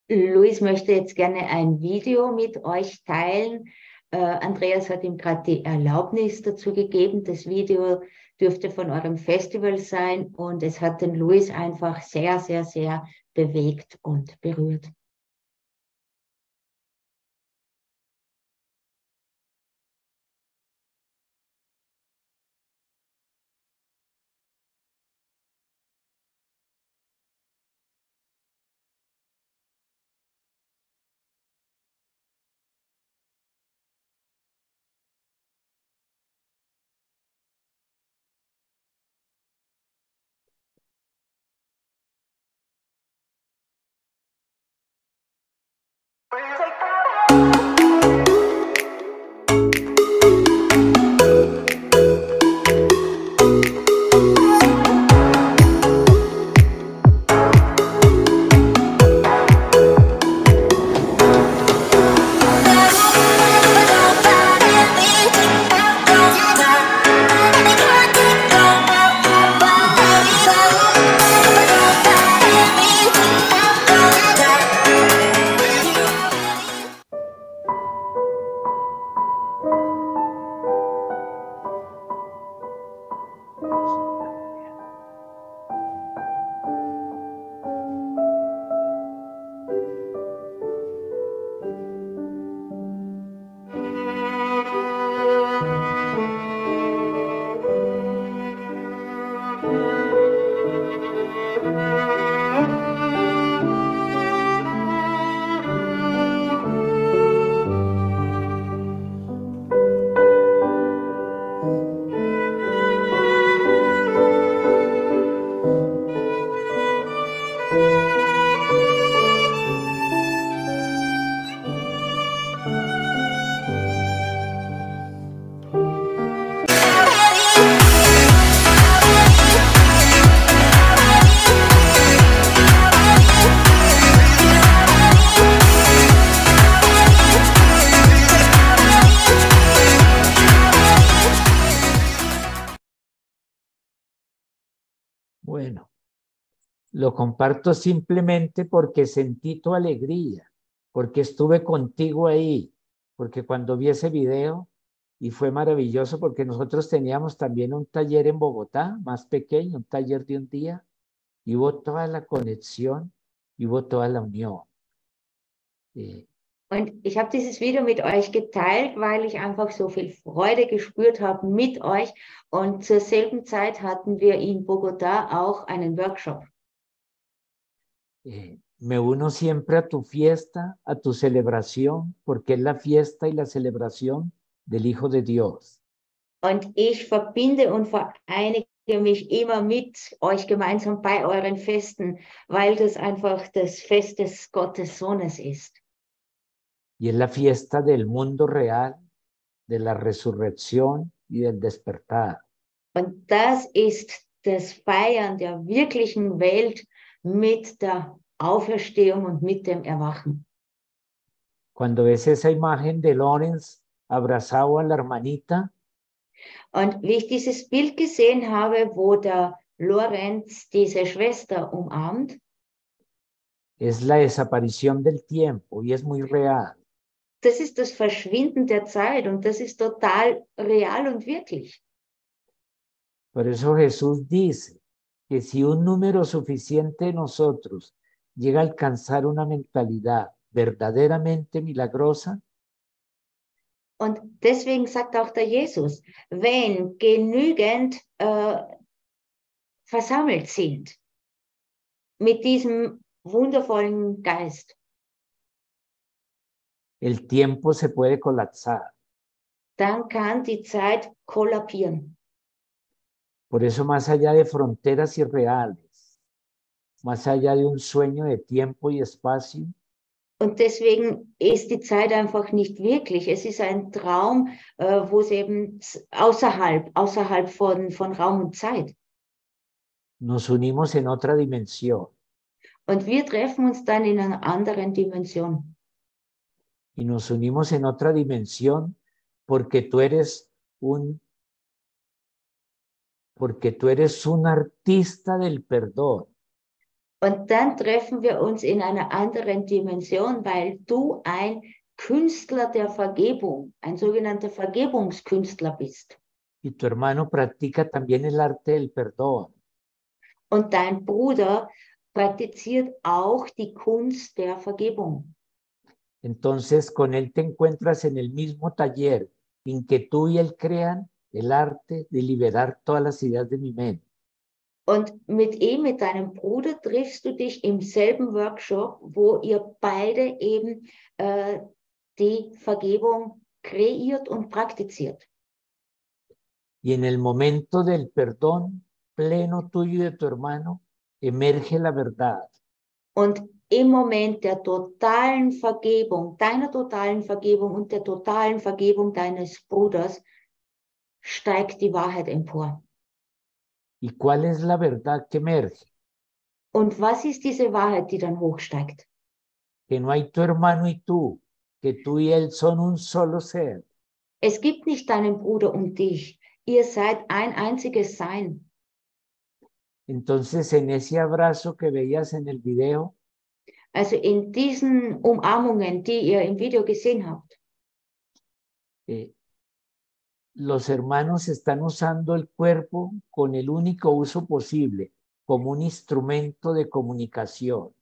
Luis möchte jetzt gerne ein Video mit euch teilen. Äh, Andreas hat ihm gerade die Erlaubnis dazu gegeben. Das Video dürfte von eurem Festival sein und es hat den Luis einfach sehr, sehr, sehr bewegt und berührt. But lo comparto simplemente porque sentí tu alegría, porque estuve contigo ahí, porque cuando vi ese video y fue maravilloso porque nosotros teníamos también un taller en Bogotá, más pequeño, un taller de un día, y hubo toda la conexión y hubo toda la unión. Eh, Und ich habe dieses Video mit euch geteilt, weil ich einfach so viel Freude gespürt habe mit euch. Und zur selben Zeit hatten wir in Bogotá auch einen Workshop. Eh, me uno siempre a tu fiesta, a tu celebración, porque es la fiesta y la celebración del Hijo de Dios. Und ich verbinde und vereinige mich immer mit euch gemeinsam bei euren Festen, weil das einfach das Fest des Gottes Sohnes ist. Y es la fiesta del mundo real, de la resurrección y del despertar. Und das ist das Feiern der wirklichen Welt mit der Auferstehung und mit dem Erwachen. Cuando ves esa imagen de Lorenz abrazado a la hermanita. Und wie ich dieses Bild gesehen habe, wo der Lorenz diese Schwester umarmt, es la desaparición del tiempo y es muy real. Das ist das Verschwinden der Zeit und das ist total real und wirklich. Por eso Jesús dice que si un número suficiente de nosotros llega a alcanzar una mentalidad verdaderamente milagrosa, Und deswegen sagt auch der Jesus, wenn genügend äh, versammelt sind mit diesem wundervollen Geist, el tiempo se puede colapsar. dann kann die Zeit kollabieren. Por eso, más allá de fronteras irreales, más allá de un sueño de tiempo y espacio, Und deswegen ist die Zeit einfach nicht wirklich. Es ist ein Traum, äh, wo es eben außerhalb, außerhalb von, von Raum und Zeit. Nos unimos en otra dimensión. Und wir treffen uns dann in einer anderen Dimension. Y nos unimos en otra dimensión porque tú eres un porque tú eres un artista del perdón. Und dann treffen wir uns in einer anderen Dimension, weil du ein Künstler der Vergebung, ein sogenannter Vergebungskünstler bist. Y tu hermano practica también el arte del perdón. Und dein Bruder praktiziert auch die Kunst der Vergebung. Entonces con él te encuentras en el mismo taller en que tú y él crean el arte de liberar todas las ideas de mi mente. Und mit ihm, mit deinem Bruder, triffst du dich im selben Workshop, wo ihr beide eben äh, die Vergebung kreiert und praktiziert. Y en el momento del perdón pleno tuyo y de tu hermano, emerge la verdad. Und im Moment der totalen Vergebung, deiner totalen Vergebung und der totalen Vergebung deines Bruders, steigt die Wahrheit empor. ¿Y cuál es la verdad que emerge? Und was ist diese Wahrheit, die dann hochsteigt? Que no hay tu hermano y tú, que tú y él son un solo ser. Es gibt nicht deinen Bruder und dich. Ihr seid ein einziges Sein. Entonces, en ese abrazo que veías en el video, Also in diesen Umarmungen, die ihr im Video gesehen habt, eh, los hermanos están usando el cuerpo con el único uso posible, como un instrumento de comunicación.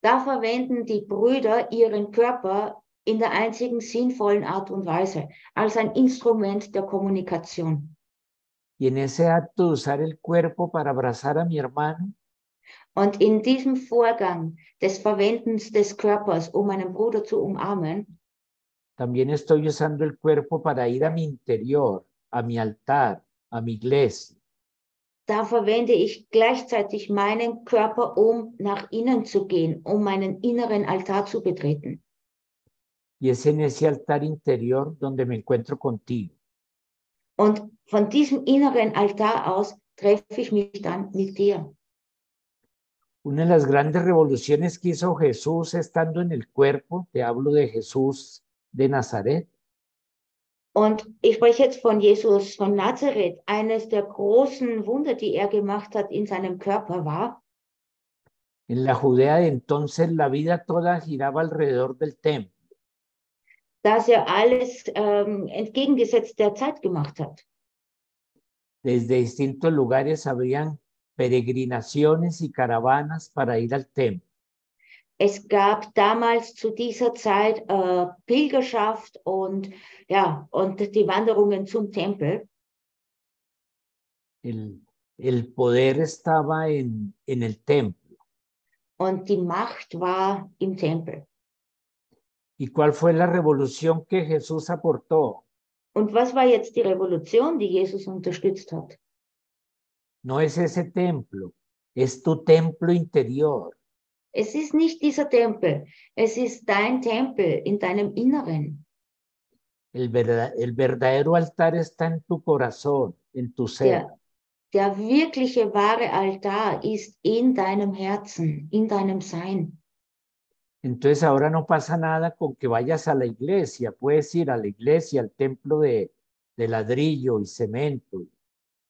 da verwenden die Brüder ihren Körper in der einzigen sinnvollen Art und Weise, als ein Instrument der Kommunikation. Y en ese acto de usar el cuerpo para abrazar a mi hermano, Und in diesem Vorgang des Verwendens des Körpers, um einen Bruder zu umarmen, también estoy usando el cuerpo para ir a mi interior, a mi altar, a mi iglesia. da verwende ich gleichzeitig meinen Körper, um nach innen zu gehen, um meinen inneren Altar zu betreten. Y es en ese altar interior donde me encuentro contigo. Und von diesem inneren Altar aus treffe ich mich dann mit dir. Una de las grandes revoluciones que hizo Jesús estando en el cuerpo, te hablo de Jesús de Nazaret, Und ich spreche jetzt von Jesus von Nazareth. Eines der großen Wunder, die er gemacht hat in seinem Körper war, en la Judea de entonces la vida toda giraba alrededor del templo. dass er alles ähm, entgegengesetzt der Zeit gemacht hat. Desde distintos lugares habrían peregrinaciones y caravanas para ir al templo. Es gab damals zu dieser Zeit äh, Pilgerschaft und ja und die Wanderungen zum Tempel. El, el poder estaba en, en el templo. Und die Macht war im Tempel. ¿Y cuál fue la revolución que Jesús aportó? Und was war jetzt die Revolution, die Jesus unterstützt hat? No es ese templo, es tu templo interior. Es ist nicht dieser Tempel, es ist dein Tempel in deinem Inneren. El, verda- el verdadero altar está en tu corazón, en tu ser. Der, der wirkliche wahre Altar ist in deinem Herzen, in deinem Sein. Entonces ahora no pasa nada con que vayas a la iglesia. Puedes ir a la iglesia, al templo de, de ladrillo y cemento.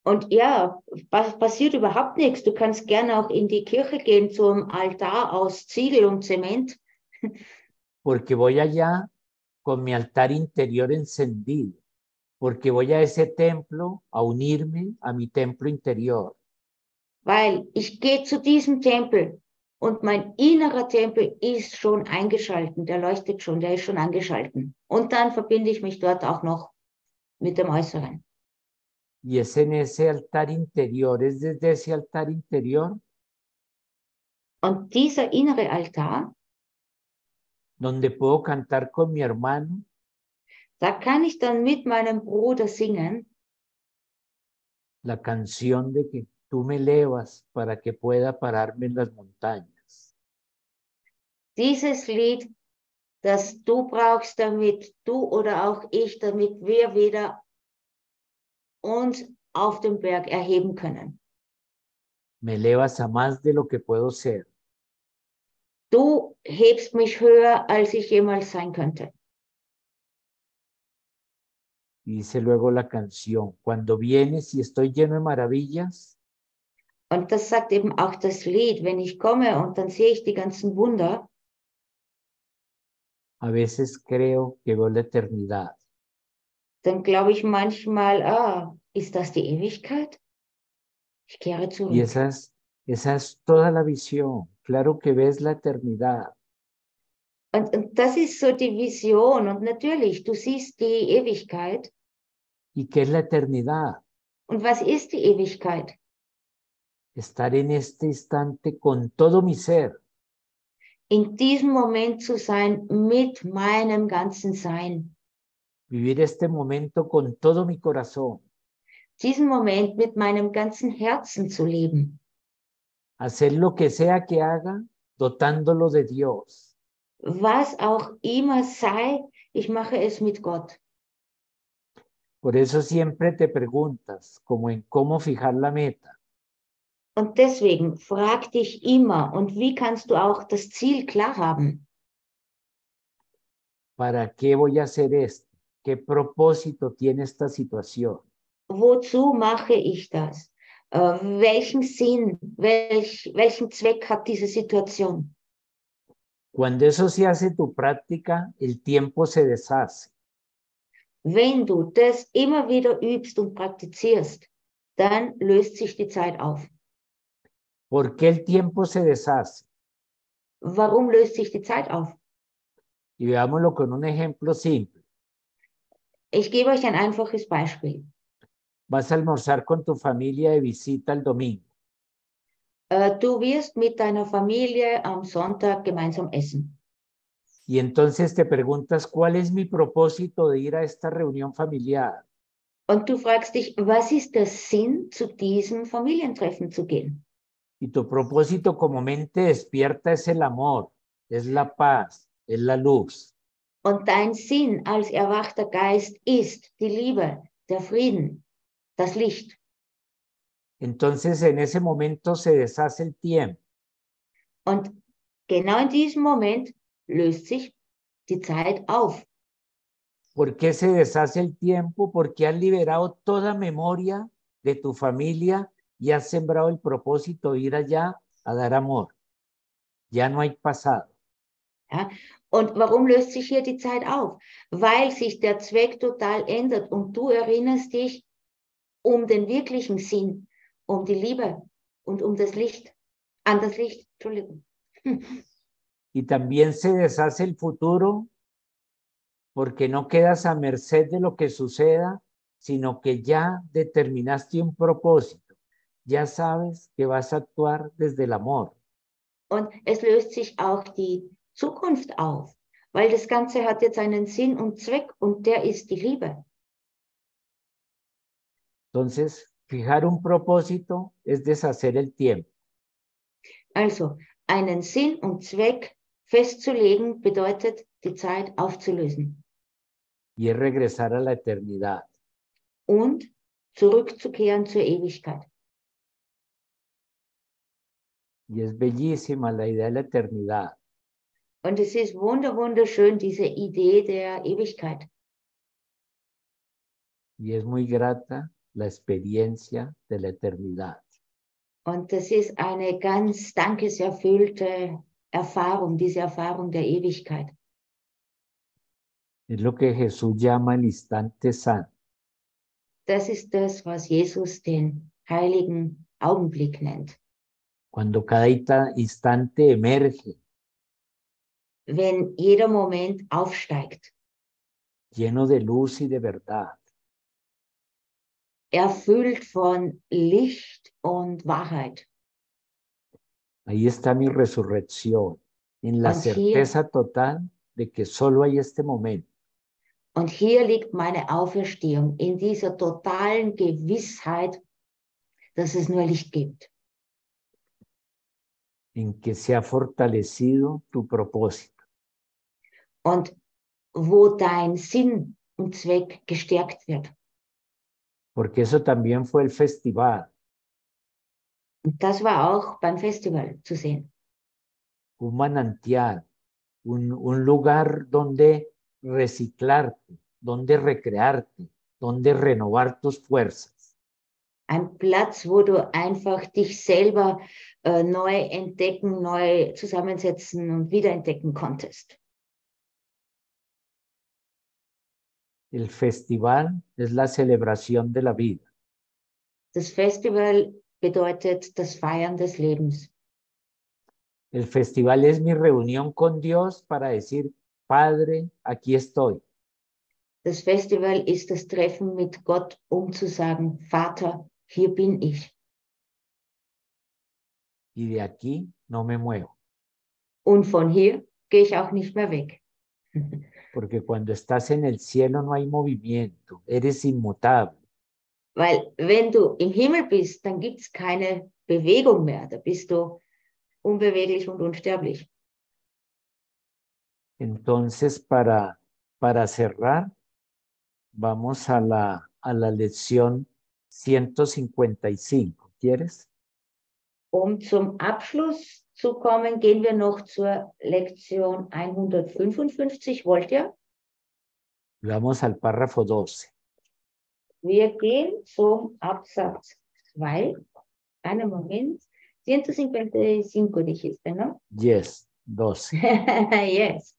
Und ja, pa passiert überhaupt nichts. Du kannst gerne auch in die Kirche gehen zum Altar aus Ziegel und Zement, Porque voy allá con mi altar interior encendido. Porque voy a ese templo a unirme a mi templo interior. weil ich gehe zu diesem Tempel und mein innerer Tempel ist schon eingeschalten, der leuchtet schon, der ist schon angeschalten. Und dann verbinde ich mich dort auch noch mit dem Äußeren. Y es en ese altar interior, es desde ese altar interior Und dieser innere Altar, donde puedo cantar con mi hermano. Da kann ich dann mit meinem Bruder singen, la canción de que tú me elevas para que pueda pararme en las montañas. dieses Lied, das du brauchst, damit du oder auch ich, damit wir wieder uns auf dem Berg erheben können. Me elevas a más de lo que puedo ser. Du hebst mich höher, als ich jemals sein könnte. Y dice luego la canción, cuando vienes y estoy lleno de maravillas, Und das sagt eben auch das Lied, wenn ich komme und dann sehe ich die ganzen Wunder, a veces creo que veo la eternidad. Dann glaube ich manchmal, ah, ist das die Ewigkeit? Ich kehre zurück. Y esa es, esa es toda la visión. Claro que ves la eternidad. Und, und das ist so die Vision. Und natürlich, du siehst die Ewigkeit. ¿Y qué es la eternidad? Und was ist die Ewigkeit? Estar en este instante con todo mi ser, In diesem Moment zu sein mit meinem ganzen Sein. Vivir este momento con todo mi corazón, Diesen Moment mit meinem ganzen Herzen zu leben. hacer lo que sea que haga, dotándolo de Dios. Was auch immer sei, ich mache es mit Gott. Por eso siempre te preguntas, como en cómo fijar la meta. Und deswegen frag dich immer, und wie kannst du auch das Ziel klar haben? ¿Para qué voy a hacer esto? ¿Qué propósito tiene esta situación? Wozu mache ich das? Äh, welchen Sinn, welch, welchen Zweck hat diese Situation? Cuando eso se hace tu práctica, el tiempo se deshace. Wenn du das immer wieder übst und praktizierst, dann löst sich die Zeit auf. ¿Por qué el tiempo se deshace? Warum löst sich die Zeit auf? Y veámoslo con un ejemplo simple. Ich gebe euch ein einfaches Beispiel. Vas a almorzar con tu familia de visita el domingo. Äh, du wirst mit deiner Familie am Sonntag gemeinsam essen. Y entonces te preguntas, ¿cuál es mi propósito de ir a esta reunión familiar? Und du fragst dich, was ist der Sinn, zu diesem Familientreffen zu gehen? Y tu propósito como mente despierta es el amor, es la paz, es la luz. Und dein Sinn als erwachter Geist ist die Liebe, der Frieden, das Licht. Entonces en ese momento se deshace el tiempo. Und genau in diesem Moment löst sich die Zeit auf. ¿Por qué se deshace el tiempo? Porque has liberado toda memoria de tu familia y has sembrado el propósito de ir allá a dar amor. Ya no hay pasado. Ja? Und warum löst sich hier die Zeit auf? Weil sich der Zweck total ändert und du erinnerst dich um den wirklichen Sinn, um die Liebe und um das Licht, an das Licht, Entschuldigung. Y también se deshace el futuro porque no quedas a merced de lo que suceda, sino que ya determinaste un propósito. Ya sabes que vas a actuar desde el amor. Und es löst sich auch die Zukunft auf, weil das Ganze hat jetzt einen Sinn und Zweck und der ist die Liebe. Entonces, fijar un propósito es deshacer el tiempo. Also, einen Sinn und Zweck festzulegen bedeutet, die Zeit aufzulösen y es regresar a la eternidad. und zurückzukehren zur Ewigkeit. Y es bellísima la idea de la eternidad. Und es ist wunder, wunderschön, diese Idee der Ewigkeit. Y es muy grata la experiencia de la eternidad. Und das ist eine ganz dankeserfüllte Erfahrung, diese Erfahrung der Ewigkeit. Es lo que Jesús llama el instante santo. Das ist das, was Jesus den heiligen Augenblick nennt. Cuando cada instante emerge Wenn jeder Moment aufsteigt, lleno de luz y de verdad. erfüllt von Licht und Wahrheit. Ahí está mi resurrección, en la es. certeza total de que solo hay este momento. Und hier liegt meine Auferstehung in dieser totalen Gewissheit, dass es nur Licht gibt, en que se ha fortalecido tu propósito. Und wo dein Sinn und Zweck gestärkt wird. Porque eso también fue el festival, Und das war auch beim Festival zu sehen. un manantial, un, un lugar donde reciclarte, donde recrearte, donde renovar tus fuerzas. Ein Platz, wo du einfach dich selber äh, neu entdecken, neu zusammensetzen und wiederentdecken konntest. El festival es la celebración de la vida. Das Festival bedeutet das Feiern des Lebens. El festival es mi reunión con Dios para decir, Padre, aquí estoy. Das Festival ist das Treffen mit Gott, um zu sagen, Vater, hier bin ich. Y de aquí no me muevo. Und von hier gehe ich auch nicht mehr weg. Porque cuando estás en el cielo no hay movimiento, eres inmutable. Weil wenn du im Himmel bist, dann gibt es keine Bewegung mehr. Da bist du unbeweglich und unsterblich. Entonces, para, para cerrar, vamos a la, a la lección 155. ¿Quieres? Um zum Abschluss zu kommen, gehen wir noch zur Lektion 155. Wollt ihr? Vamos al párrafo 12. Wir gehen zum Absatz 2. Einen Moment. 155 dijiste, ¿no? Yes, 12. yes,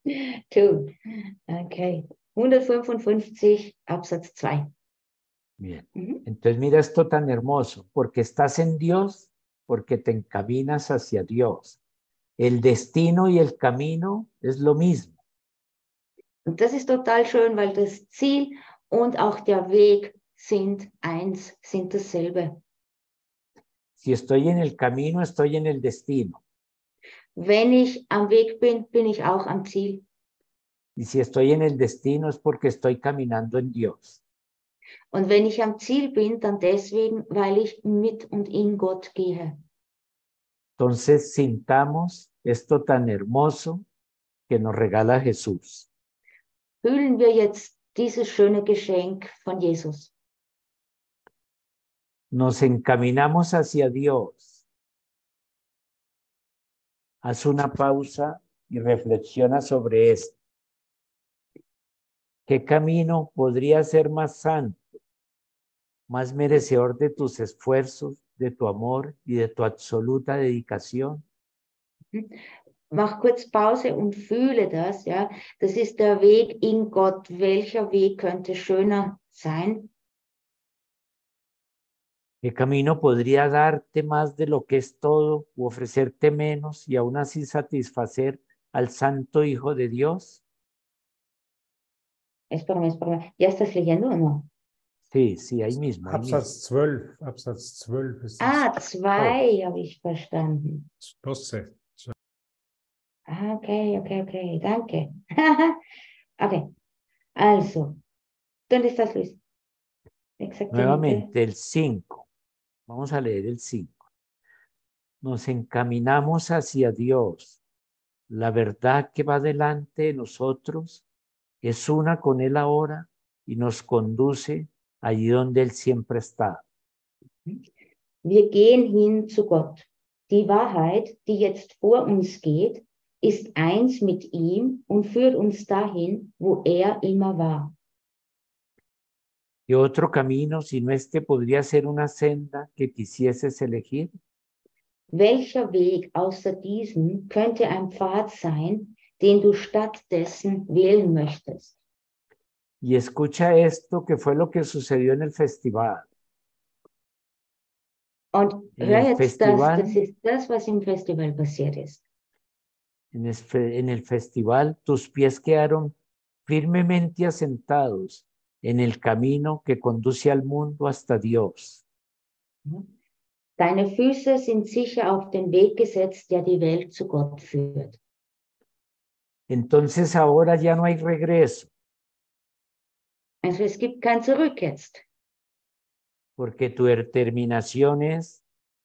two. Okay. 155 Absatz 2. Bien. Mhm. Entonces, mira esto tan hermoso, porque estás en Dios, porque te encaminas hacia Dios. El destino y el camino es lo mismo. Das ist total schön, weil das Ziel und auch der Weg sind eins, sind dasselbe. Si estoy en el camino, estoy en el destino. Wenn ich am Weg bin, bin ich auch am Ziel. Y si estoy en el destino es porque estoy caminando en Dios. Und wenn ich am Ziel bin, dann deswegen, weil ich mit und in Gott gehe. Entonces, sintamos esto tan hermoso que nos regala Jesús. Fühlen wir jetzt dieses schöne Geschenk von Jesus. Nos encaminamos hacia Dios. Haz una pausa y reflexiona sobre esto. ¿Qué camino podría ser más santo, más merecedor de tus esfuerzos, de tu amor y de tu absoluta dedicación? mach kurz Pause und fühle das, ja. Das ist der Weg in Gott. Welcher Weg könnte schöner sein? ¿Qué camino podría darte más de lo que es todo u ofrecerte menos y aún así satisfacer al Santo Hijo de Dios? Espérame, espérame. ¿Ya estás leyendo o no? Sí, sí, ahí mismo. ahí mismo. Absatz 12, Absatz 12 ist Ah, zwei habe ich verstanden. 12. Ah, okay, okay, okay. Danke. okay. Also, ¿dónde estás, Luis? Exactamente. Nuevamente, el 5. Vamos a leer el 5. Nos encaminamos hacia Dios. La verdad que va delante de nosotros es una con Él ahora y nos conduce allí donde Él siempre está. Wir gehen hin zu Gott. Die Wahrheit, die jetzt vor uns geht, ist eins mit ihm und führt uns dahin, wo er immer war. ¿Qué otro camino, si no este, podría ser una senda que quisieses elegir? Welcher Weg außer diesem könnte ein Pfad sein, den du stattdessen wählen möchtest? Y escucha esto, que fue lo que sucedió en el festival. Und En hör el jetzt Festival- das, das ist das, was im Festival passiert ist. En en el festival, tus pies quedaron firmemente asentados en el camino que conduce al mundo hasta Dios. Deine Füße sind sicher auf den Weg gesetzt, der die Welt zu Gott führt. Entonces ahora ya no hay regreso, Also es gibt kein Zurück jetzt. porque tu determinación es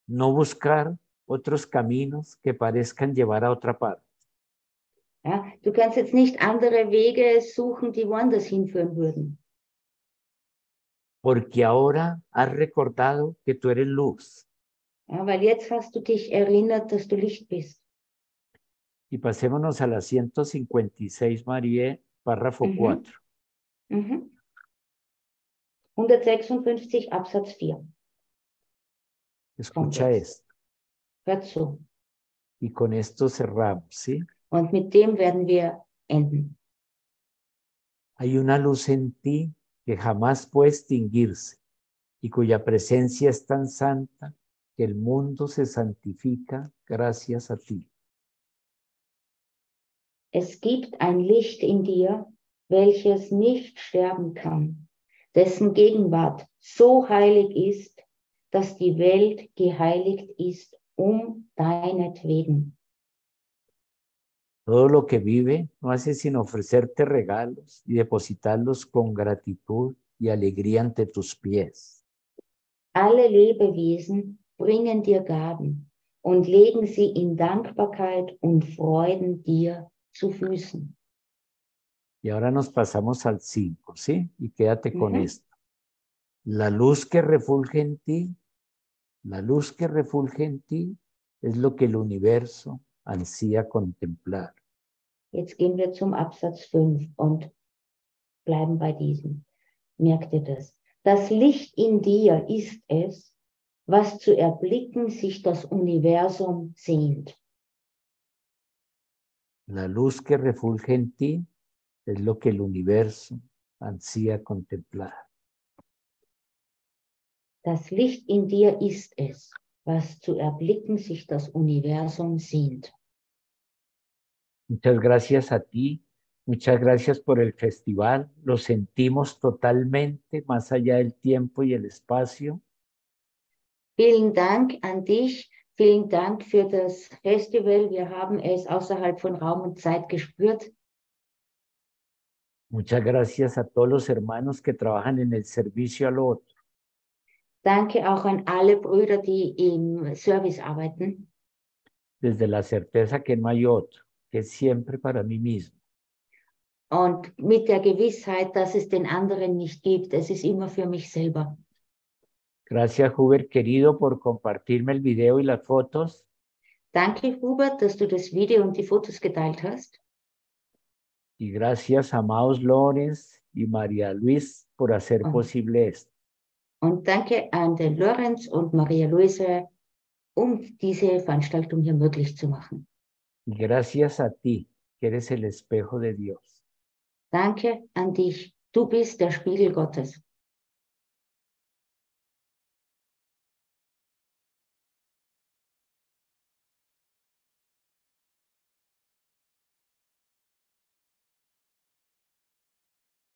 no buscar otros caminos que parezcan llevar a otra parte. Ja? Du kannst jetzt nicht andere Wege suchen, die woanders hinführen würden. Porque ahora has recordado que tú eres luz. Ja? Weil jetzt hast du dich erinnert, dass du Licht bist. Y pasémonos a la 156, María, párrafo Ujú. 4. Mhm. 156 Absatz 4. Escucha esto. Hört zu. Y con esto cerramos, ¿sí? Und mit dem werden wir enden. Hay una luz en ti que jamás puede extinguirse y cuya presencia es tan santa que el mundo se santifica gracias a ti. Es gibt ein Licht in dir, welches nicht sterben kann, dessen Gegenwart so heilig ist, dass die Welt geheiligt ist um deinetwegen. Todo lo que vive no hace sino ofrecerte regalos y depositarlos con gratitud y alegría ante tus pies. Alle Lebewesen bringen dir Gaben und legen sie in Dankbarkeit und Freuden dir zu Füßen. Y ahora nos pasamos al 5, ¿sí? Y quédate con Ujú. esto. La luz que refulge en ti, la luz que refulge en ti es lo que el universo ansía contemplar. Jetzt gehen wir zum Absatz 5 und bleiben bei diesem. Merkt ihr das? Das Licht in dir ist es, was zu erblicken sich das Universum sehnt. La luz que refulge en ti es lo que el universo ansía contemplar. Das Licht in dir ist es, was zu erblicken sich das Universum sehnt. Muchas gracias a ti, muchas gracias por el festival. Lo sentimos totalmente más allá del tiempo y el espacio. Vielen Dank an dich. Vielen Dank für das Festival. Wir haben es außerhalb von Raum und Zeit gespürt. Muchas gracias a todos los hermanos que trabajan en el servicio al otro. Danke auch an alle Brüder, die im Service arbeiten. desde la certeza que no hay otro, que es siempre para mí mismo. Und mit der Gewissheit, dass es den anderen nicht gibt. Es ist immer für mich selber. Gracias, Hubert, querido, por compartirme el video y las fotos. Danke, Hubert, dass du das Video und die Fotos geteilt hast. Y gracias, amados Lorenz y María Luis, por hacer Ah. posible esto. Und danke an den Lorenz und Maria Luise, um diese Veranstaltung hier möglich zu machen. Y gracias a ti, que eres el espejo de Dios. Danke an dich. Du bist der Spiegel Gottes.